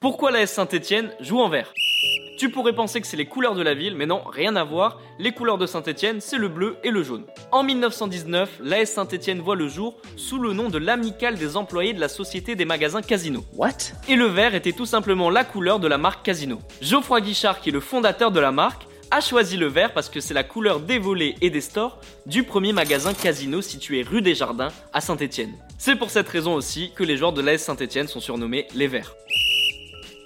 Pourquoi l'AS Saint-Etienne joue en vert? Tu pourrais penser que c'est les couleurs de la ville, mais non, rien à voir. Les couleurs de Saint-Etienne, c'est le bleu et le jaune. En 1919, l'AS Saint-Etienne voit le jour sous le nom de l'amicale des employés de la Société des magasins Casino. What? Et le vert était tout simplement la couleur de la marque Casino. Geoffroy Guichard, qui est le fondateur de la marque, a choisi le vert parce que c'est la couleur des volets et des stores du premier magasin Casino situé rue des Jardins à Saint-Etienne. C'est pour cette raison aussi que les joueurs de l'AS Saint-Etienne sont surnommés les Verts.